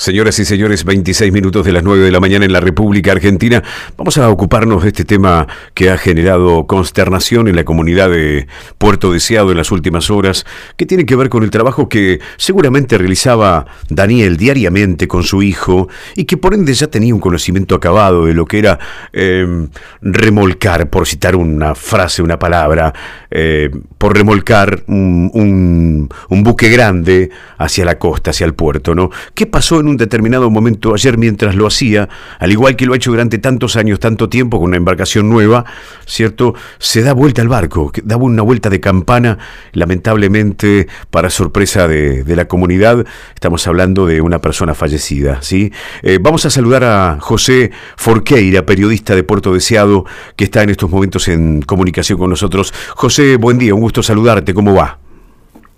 Señoras y señores, 26 minutos de las 9 de la mañana en la República Argentina. Vamos a ocuparnos de este tema que ha generado consternación en la comunidad de Puerto Deseado en las últimas horas, que tiene que ver con el trabajo que seguramente realizaba Daniel diariamente con su hijo y que por ende ya tenía un conocimiento acabado de lo que era eh, remolcar, por citar una frase, una palabra, eh, por remolcar un, un, un buque grande hacia la costa, hacia el puerto, ¿no? ¿Qué pasó en un determinado momento ayer mientras lo hacía, al igual que lo ha hecho durante tantos años, tanto tiempo, con una embarcación nueva, ¿cierto? Se da vuelta al barco, daba una vuelta de campana, lamentablemente, para sorpresa de, la comunidad, estamos hablando de una persona fallecida, ¿sí? Eh, vamos a saludar a José Forqueira, periodista de Puerto Deseado, que está en estos momentos en comunicación con nosotros. José, buen día, un gusto saludarte, ¿cómo va?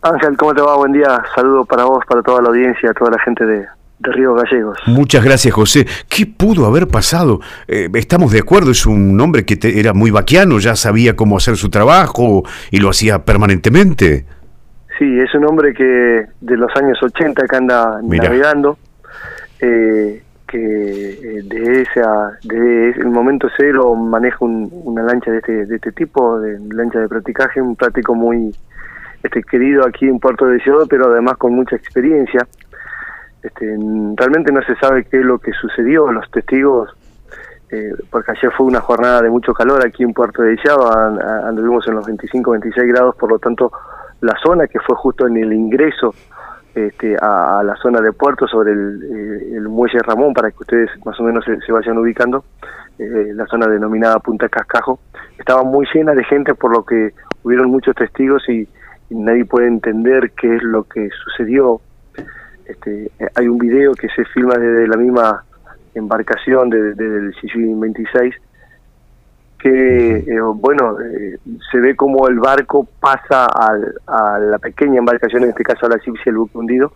Ángel, ¿cómo te va? Buen día. Saludos para vos, para toda la audiencia, toda la gente de, de Río Gallegos. Muchas gracias, José. ¿Qué pudo haber pasado? Eh, estamos de acuerdo, es un hombre que te, era muy vaquiano, ya sabía cómo hacer su trabajo y lo hacía permanentemente. Sí, es un hombre que de los años 80 que anda Mirá. navegando, eh, que eh, de esa, el momento cero maneja un- una lancha de este, de este tipo, de lancha de practicaje, un práctico muy este, querido aquí en Puerto de Deseado, pero además con mucha experiencia. Este, realmente no se sabe qué es lo que sucedió, los testigos, eh, porque ayer fue una jornada de mucho calor aquí en Puerto de Deseado, an- a- anduvimos en los 25, 26 grados, por lo tanto la zona que fue justo en el ingreso este, a, la zona de puerto sobre el, eh, el muelle Ramón, para que ustedes más o menos se, se vayan ubicando, eh, la zona denominada Punta Cascajo, estaba muy llena de gente por lo que hubieron muchos testigos y, y nadie puede entender qué es lo que sucedió. Este, eh, hay un video que se filma desde la misma embarcación, de- desde el Sicilian 26, que, eh, bueno, eh, se ve como el barco pasa al- a la pequeña embarcación, en este caso a la Cipsia, el buque hundido,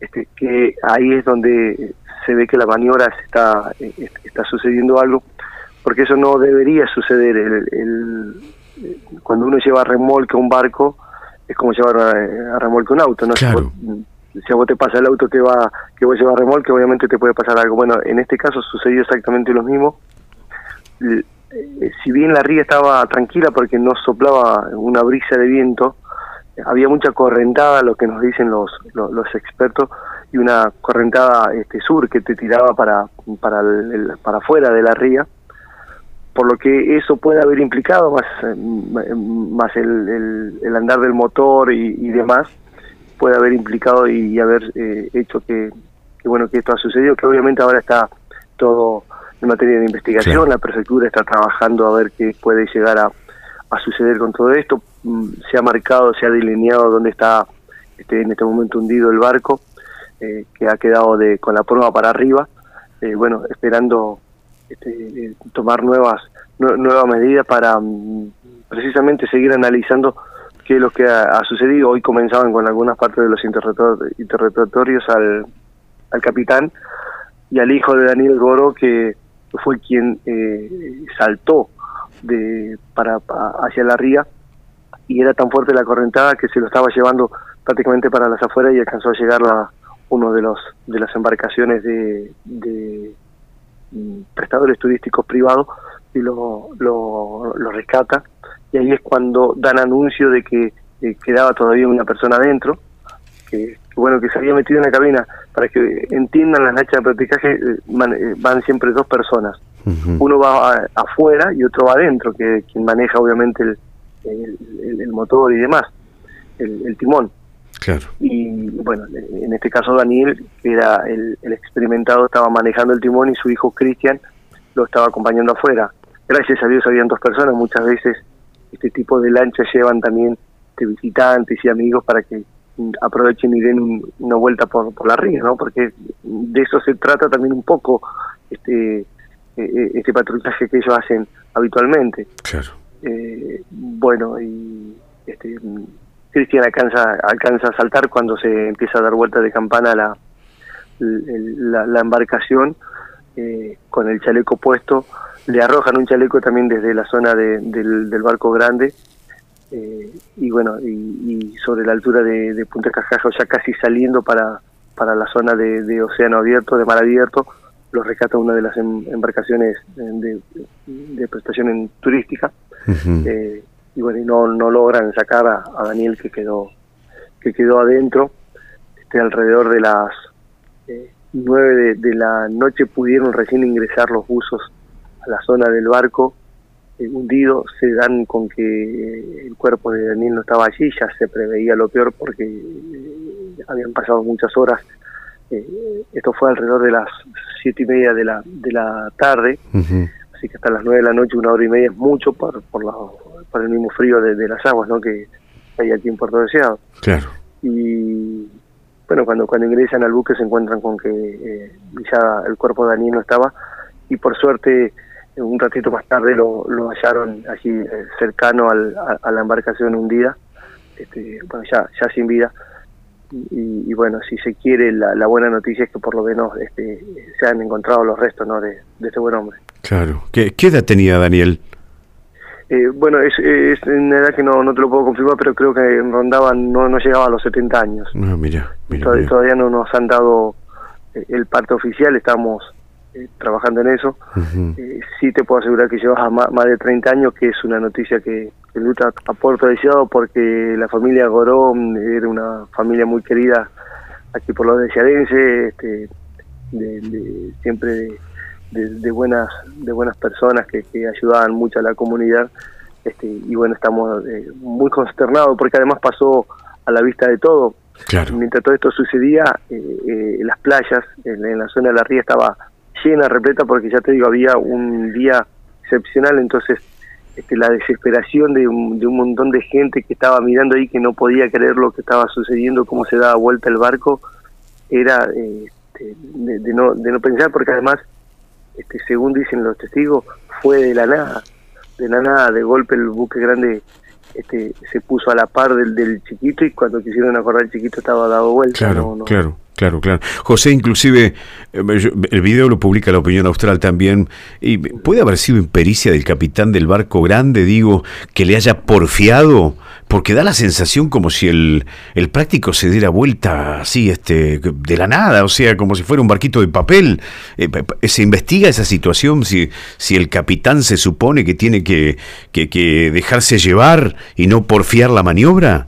este, que ahí es donde se ve que la maniobra se está, eh, está sucediendo algo, porque eso no debería suceder. El, el- cuando uno lleva a remolque un barco, es como llevar a, a remolque un auto, ¿no? Claro. Si a vos te pasa el auto que va que vos llevas remolque, obviamente te puede pasar algo. Bueno, en este caso sucedió exactamente lo mismo. Eh, si bien la ría estaba tranquila porque no soplaba una brisa de viento, había mucha correntada, lo que nos dicen los, los, los expertos, y una correntada este, sur que te tiraba para, para, el- para afuera de la ría, por lo que eso puede haber implicado, más, eh, más el, el, el andar del motor y demás, puede haber implicado y, haber eh, hecho que, que, bueno que esto ha sucedido, que obviamente ahora está todo en materia de investigación, Claro. la prefectura está trabajando a ver qué puede llegar a, a suceder con todo esto, Mm, se ha marcado, se ha delineado dónde está este, en este momento hundido el barco, eh, que ha quedado de con la prueba para arriba, eh, bueno, esperando este, eh, tomar nuevas nue- nuevas medidas para mm, precisamente seguir analizando qué es lo que ha, sucedido. Hoy comenzaban con algunas partes de los interrogator- interrogatorios al, al capitán y al hijo de Daniel Goro, que fue quien eh, saltó de para, pa- hacia la ría y era tan fuerte la correntada que se lo estaba llevando prácticamente para las afueras y alcanzó a llegar a uno de los de las embarcaciones de, de mm, prestadores turísticos privados y lo, lo, lo rescata y ahí es cuando dan anuncio de que eh, quedaba todavía una persona adentro que, bueno que se había metido en la cabina para que entiendan las lanchas de practicaje eh, man- eh, van siempre dos personas uno va a- afuera y otro va adentro que quien maneja obviamente el, el, el- el motor y demás el, el timón Claro. y bueno, en este caso Daniel, que era el, el experimentado, estaba manejando el timón y su hijo Cristian lo estaba acompañando afuera. Gracias a Dios habían dos personas, muchas veces este tipo de lanchas llevan también de visitantes y amigos para que aprovechen y den un- una vuelta por, por la ría, ¿no? Porque de eso se trata también un poco este eh, eh, este patrullaje que ellos hacen habitualmente. Claro. Eh, bueno, y este, Cristian alcanza, alcanza a saltar cuando se empieza a dar vuelta de campana la, el- la, la embarcación eh, con el chaleco puesto. Le arrojan un chaleco también desde la zona de- del, del barco grande y bueno, y, sobre la altura de, Punta Cascajo, ya casi saliendo para, para la zona de, océano abierto, de mar abierto, lo rescata una de las em, embarcaciones de, de prestación turística. y bueno, y no, no logran sacar a, Daniel que quedó que quedó adentro. Este, alrededor de las nueve de, la noche pudieron recién ingresar los buzos a la zona del barco eh, hundido. Se dan con que eh, el cuerpo de Daniel no estaba allí, ya se preveía lo peor porque eh, habían pasado muchas horas. esto fue alrededor de las siete y media de la, de la tarde, así que hasta las nueve de la noche, una hora y media es mucho por, por, la, por el mismo frío de, las aguas ¿no? que hay aquí en Puerto Deseado. Claro. Y bueno, cuando, cuando ingresan al buque se encuentran con que eh, ya el cuerpo de Daniel no estaba y por suerte un ratito más tarde lo, lo hallaron allí eh, cercano al, a, la embarcación hundida, este, ya, ya sin vida. Y, bueno, si se quiere, la, buena noticia es que por lo menos este, se han encontrado los restos ¿no? de, de este buen hombre. Claro. ¿Qué, qué edad tenía Daniel? Eh, bueno, es, es una edad que no, no te lo puedo confirmar, pero creo que rondaban, no, no llegaba a los 70 años. Ah, mira, Todavía no nos han dado eh, el parte oficial, estamos eh, trabajando en eso. sí te puedo asegurar que llevas más, más, de 30 años, que es una noticia que, que luta a Puerto Deseado porque la familia Gorón era una familia muy querida aquí por los deseadenses, este, de, siempre... De, de, buenas de buenas personas que, ayudaban mucho a la comunidad. Este, y bueno estamos eh, muy consternados porque además pasó a la vista de todo. Mientras todo esto sucedía eh, eh, las playas en, la zona de la ría estaba llena repleta porque ya te digo había un día excepcional. Entonces este, la desesperación de un, de un montón de gente que estaba mirando ahí que no podía creer lo que estaba sucediendo cómo se daba vuelta el barco era este, de, no de no pensar porque además este, según dicen los testigos, fue de la nada, de la nada, de golpe el buque grande este, se puso a la par del, del chiquito y cuando quisieron acordar el chiquito estaba dado vuelta. Claro, claro. Claro, claro. José, inclusive, eh, el video lo publica la opinión austral también, y puede haber sido impericia del capitán del barco grande, digo, que le haya porfiado porque da la sensación como si el, el práctico se diera vuelta así, este, de la nada, o sea, como si fuera un barquito de papel. Eh, ¿Se investiga esa situación si, si el capitán se supone que tiene que, que, dejarse llevar y no porfiar la maniobra?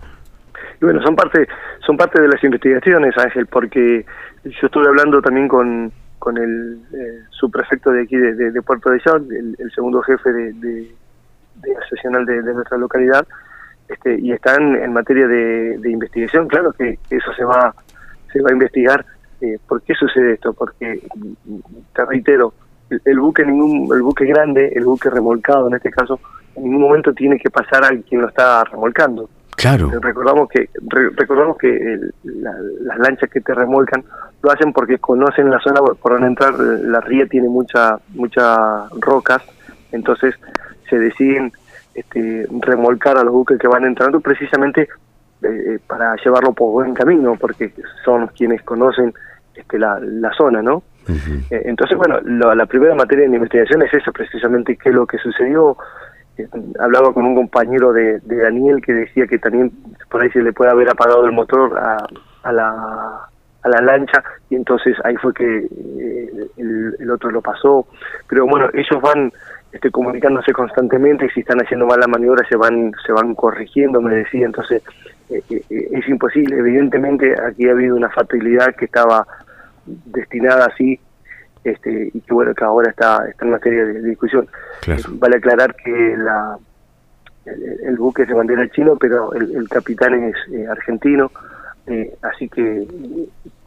Bueno, son parte, son parte de las investigaciones, Ángel, porque yo estuve hablando también con, con el eh, subprefecto de aquí de, Puerto de Chau, el, segundo jefe de, de, de de, nuestra localidad, este, y están en materia de, investigación, claro que eso se va, se va a investigar. Eh, ¿Por qué sucede esto? Porque, te reitero, el, buque ningún el buque grande, el buque remolcado en este caso, en ningún momento tiene que pasar a quien lo está remolcando. Claro. Eh, recordamos que recordamos que las lanchas que te remolcan lo hacen porque conocen la zona por donde entrar. La ría tiene mucha muchas rocas, entonces se deciden este, remolcar a los buques que van entrando precisamente eh, eh, para llevarlo por buen camino, porque son quienes conocen este, la, la zona, ¿no? Eh, entonces, bueno, la primera materia de investigación es eso, precisamente qué es lo que sucedió. hablaba con un compañero de, de, Daniel que decía que también por ahí se le puede haber apagado el motor a, a la a la lancha y entonces ahí fue que el, el, otro lo pasó pero bueno ellos van este, comunicándose constantemente y si están haciendo mal la maniobra se van se van corrigiendo me decía entonces eh, eh, eh, es imposible evidentemente aquí ha habido una fatalidad que estaba destinada así este y que bueno que ahora está está en materia de, discusión vale aclarar que la el, buque es de bandera chino pero el, capitán es argentino así que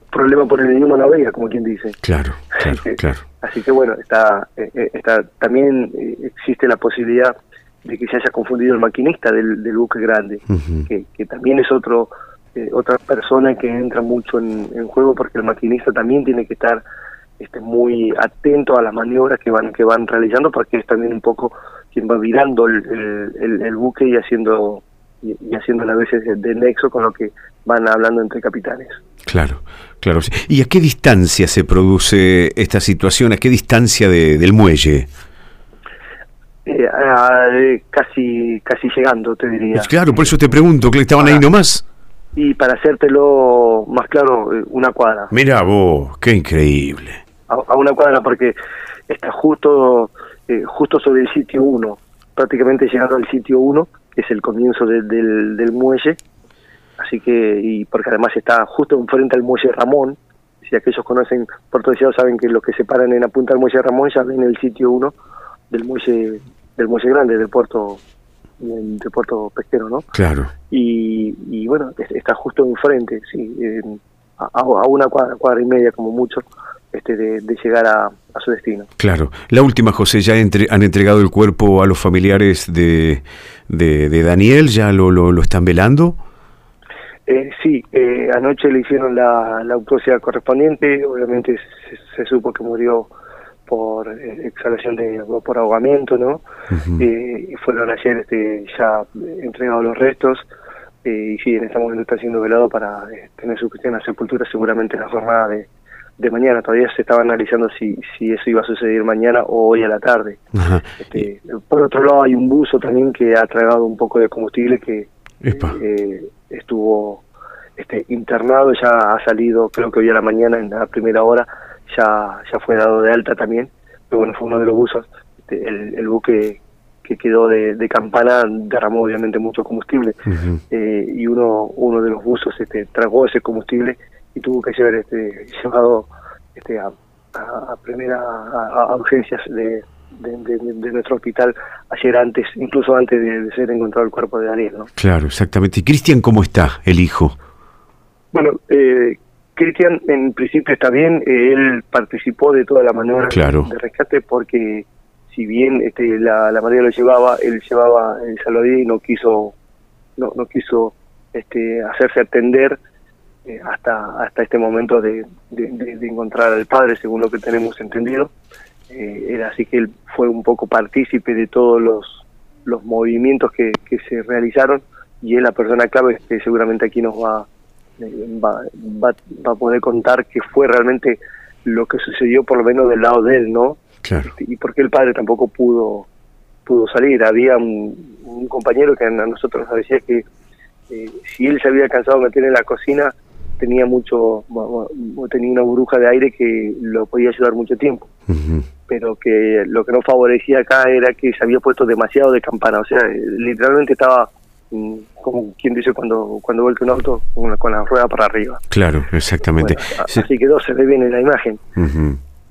problema por el idioma no había, como quien dice. Claro, claro, claro. Así que bueno, está, eh, eh, está también eh, existe la posibilidad de que se haya confundido el maquinista del, buque grande, que, también es otro otra persona que entra mucho en, juego porque el maquinista también tiene que estar este, muy atento a las maniobras que van que van realizando porque es también un poco quien va virando el, el, buque y haciendo y, haciendo a veces de nexo con lo que van hablando entre capitanes. Claro, claro. ¿Y a qué distancia se produce esta situación? ¿A qué distancia del muelle? Eh, casi casi llegando, te diría. Pues claro, por eso te pregunto, que estaban ahí nomás. Y para hacértelo más claro, eh, una cuadra. Mira vos, qué increíble. A, una cuadra porque está justo eh, justo sobre el sitio 1, prácticamente llegando al sitio 1, que es el comienzo del, del muelle. Así que, y porque además está justo enfrente al muelle Ramón, si aquellos conocen Puerto Deseado saben que los que se paran en la punta del muelle Ramón ya ven el sitio 1 del muelle del muelle grande del puerto del, puerto pesquero no claro. Y, y bueno está justo enfrente sí a, una cuadra, cuadra y media como mucho este de, llegar a, a, su destino. Claro. La última José ya entre, han entregado el cuerpo a los familiares de de, Daniel ya lo, lo, lo están velando eh, sí, eh, anoche le hicieron la, la autopsia correspondiente, obviamente se, supo que murió por eh, exhalación de por ahogamiento, ¿no? y fueron ayer este, ya entregados los restos y sí, en este momento está siendo velado para tener su cuestión a sepultura seguramente en la jornada de, de mañana. Todavía se estaba analizando si, si eso iba a suceder mañana o hoy a la tarde. Este, por otro lado, hay un buzo también que ha tragado un poco de combustible que eh, estuvo este, internado, ya ha salido, creo que hoy a la mañana, en la primera hora, ya, ya fue dado de alta también, pero bueno, fue uno de los buzos, este, el, buque que quedó de, campana derramó obviamente mucho combustible. Eh, y uno uno de los buzos este, tragó ese combustible y tuvo que ser este, llevado este, a, primera a, urgencias de, de, nuestro hospital ayer antes, incluso antes de, ser encontrado el cuerpo de Daniel. ¿no? Claro, exactamente. ¿Y Cristian cómo está, el hijo? Bueno, eh, Cristian en principio está bien, eh, él participó de toda la maniobra de rescate porque si bien este, la, la lo llevaba, él llevaba el salvavidas y no quiso, no, no quiso este, hacerse atender eh, hasta hasta este momento de, de, encontrar al padre, según lo que tenemos entendido. Eh, era así que él fue un poco partícipe de todos los, los movimientos que, que se realizaron y es la persona clave que seguramente aquí nos va va, va, va, a poder contar qué fue realmente lo que sucedió por lo menos del lado de él, ¿no? Claro. Y porque el padre tampoco pudo pudo salir. Había un, compañero que a nosotros nos decía que eh, si él se había cansado de meter en la cocina, tenía mucho tenía una burbuja de aire que lo podía ayudar mucho tiempo. Pero que lo que no favorecía acá era que se había puesto demasiado de campana. O sea, literalmente estaba como quien dice cuando cuando vuelve un auto con la, rueda para arriba. Claro, exactamente. Así quedó, se ve bien en la imagen.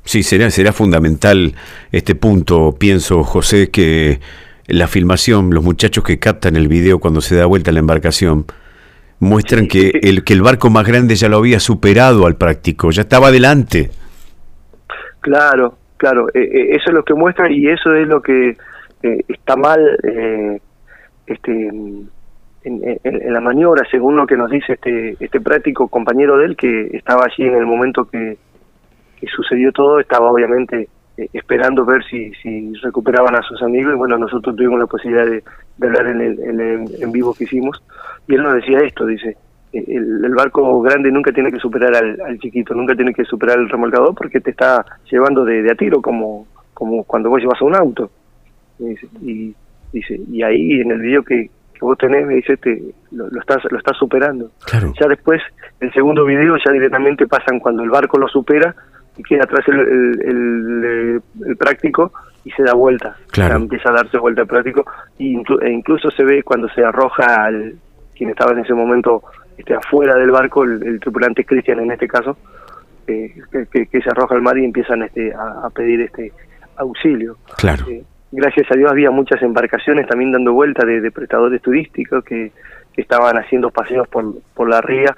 Sí, será, será fundamental este punto, pienso, José, que la filmación, los muchachos que captan el video cuando se da vuelta la embarcación, muestran que, el, que el barco más grande ya lo había superado al práctico, ya estaba adelante. Claro, claro, e, e, eso es lo que muestra y eso es lo que eh, está mal eh, este, en, la maniobra, según lo que nos dice este, este práctico compañero de él, que estaba allí en el momento que, sucedió todo, estaba obviamente eh, esperando ver si, recuperaban a sus amigos, y bueno, nosotros tuvimos la posibilidad de, hablar en el, en vivo que hicimos, y él nos decía esto, dice, eh, el, barco grande nunca tiene que superar al, chiquito, nunca tiene que superar el remolcador porque te está llevando de, de a tiro como, como cuando vos llevas a un auto. Y, dice, y ahí en el video que, vos tenés, me dice, este, lo, lo, estás, lo estás superando. Ya después, el segundo video ya directamente pasan cuando el barco lo supera y queda atrás el, el, el, práctico y se da vuelta. Claro. empieza a darse vuelta el práctico y e incluso se ve cuando se arroja al quien estaba en ese momento este, afuera del barco, el, tripulante Cristian en este caso, eh, que, que, se arroja al mar y empiezan este, a, pedir este auxilio. Claro. Eh, gracias a Dios había muchas embarcaciones también dando vuelta de, prestadores turísticos que, estaban haciendo paseos por, por la ría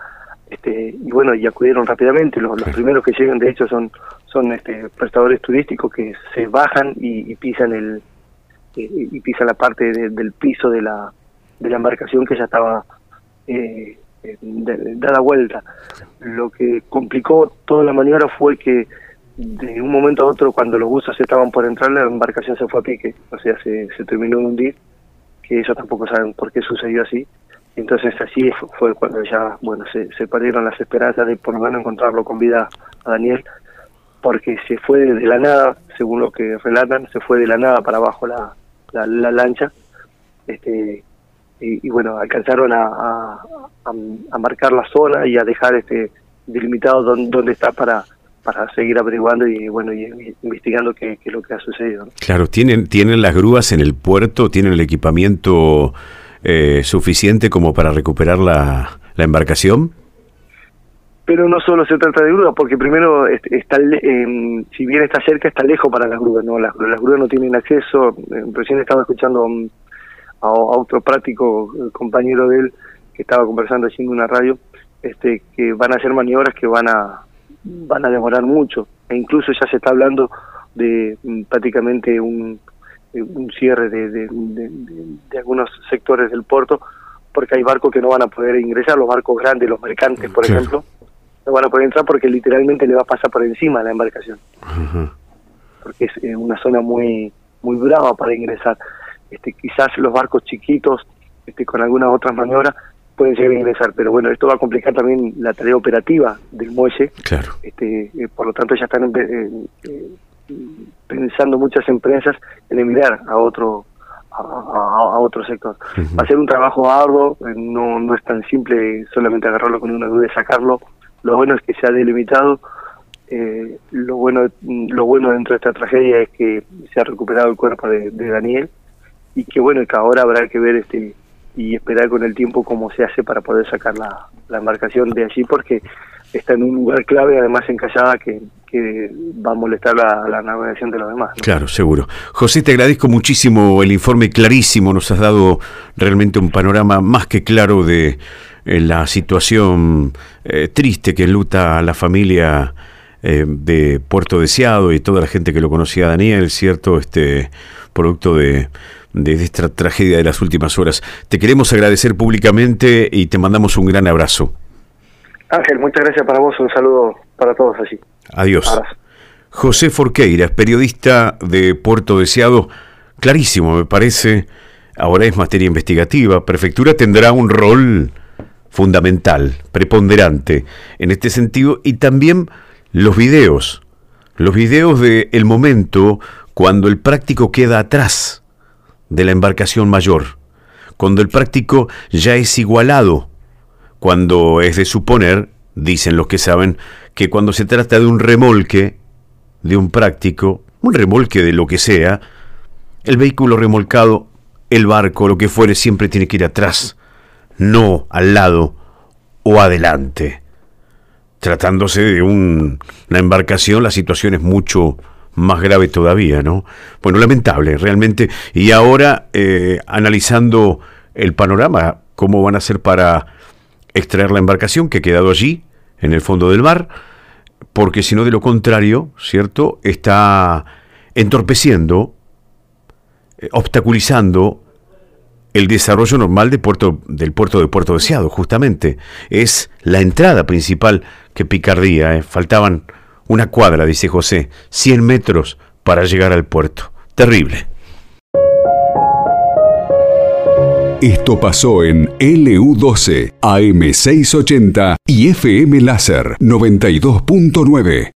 este, y bueno y acudieron rápidamente los, primeros que llegan de hecho son son este, prestadores turísticos que se bajan y, pisan el eh, y pisan la parte del piso de la de la embarcación que ya estaba eh, dada vuelta lo que complicó toda la maniobra fue que de un momento a otro, cuando los buzos estaban por entrar, la embarcación se fue a pique, o sea, se, terminó de hundir, que ellos tampoco saben por qué sucedió así. Entonces así fue cuando ya, bueno, se, se perdieron las esperanzas de por lo menos encontrarlo con vida a Daniel, porque se fue de la nada, según lo que relatan, se fue de la nada para abajo la, la, lancha. Este, y, bueno, alcanzaron a, a, marcar la zona y a dejar este delimitado dónde, está para para seguir averiguando y bueno y, investigando qué, es lo que ha sucedido. Claro, tienen tienen las grúas en el puerto, tienen el equipamiento eh, suficiente como para recuperar la, la embarcación pero no solo se trata de grúas, porque primero está, eh, si bien está cerca, está lejos para las grúas, ¿no? Las, grúas no tienen acceso, eh, recién estaba escuchando a, otro práctico eh, compañero de él que estaba conversando haciendo una radio, este que van a hacer maniobras que van a van a demorar mucho, e incluso ya se está hablando de mm, prácticamente un, un cierre de, de, algunos sectores del puerto, porque hay barcos que no van a poder ingresar, los barcos grandes, los mercantes, por ejemplo, no van a poder entrar porque literalmente le va a pasar por encima la embarcación. Porque es eh, una zona muy muy brava para ingresar. Este, quizás los barcos chiquitos, este, con algunas otras maniobras, pueden llegar a ingresar, pero bueno, esto va a complicar también la tarea operativa del muelle. Claro. Este, eh, por lo tanto, ya están eh, pensando muchas empresas en emigrar a otro a, otro sector. Va a ser un trabajo arduo, no, no es tan simple solamente agarrarlo con una duda y sacarlo lo bueno es que se ha delimitado. Eh, lo bueno lo bueno dentro de esta tragedia es que se ha recuperado el cuerpo de, Daniel y que bueno que ahora habrá que ver este y esperar con el tiempo cómo se hace para poder sacar la, embarcación de allí porque está en un lugar clave además encallada que, que va a molestar la, navegación de los demás. Claro, seguro. José, te agradezco muchísimo el informe clarísimo, nos has dado realmente un panorama más que claro de la situación eh, triste que enluta a la familia eh, de Puerto Deseado y toda la gente que lo conocía Daniel, ¿cierto? Este producto de, de esta tragedia de las últimas horas. Te queremos agradecer públicamente y te mandamos un gran abrazo. Ángel, muchas gracias para vos, un saludo para todos allí. Adiós. José Forqueira, periodista de Puerto Deseado, clarísimo me parece, ahora es materia investigativa, Prefectura tendrá un rol fundamental, preponderante en este sentido, y también los videos, los videos del el momento cuando el práctico queda atrás de la embarcación mayor, cuando el práctico ya es igualado, cuando es de suponer, dicen los que saben, que cuando se trata de un remolque, de un práctico, un remolque de lo que sea, el vehículo remolcado, el barco, lo que fuere, siempre tiene que ir atrás no al lado o adelante. Tratándose de una embarcación, la situación es mucho más grave todavía, ¿no? Bueno, lamentable, realmente. Y ahora, eh, analizando el panorama, cómo van a hacer para extraer la embarcación que ha quedado allí, en el fondo del mar, porque si no, de lo contrario, ¿cierto? Está entorpeciendo, eh, obstaculizando el desarrollo normal de puerto, del puerto de Puerto Deseado, justamente. Es la entrada principal que picardía. ¿eh? Faltaban una cuadra, dice José, 100 metros para llegar al puerto. Terrible. Esto pasó en LU12, AM680 y FM Láser 92.9.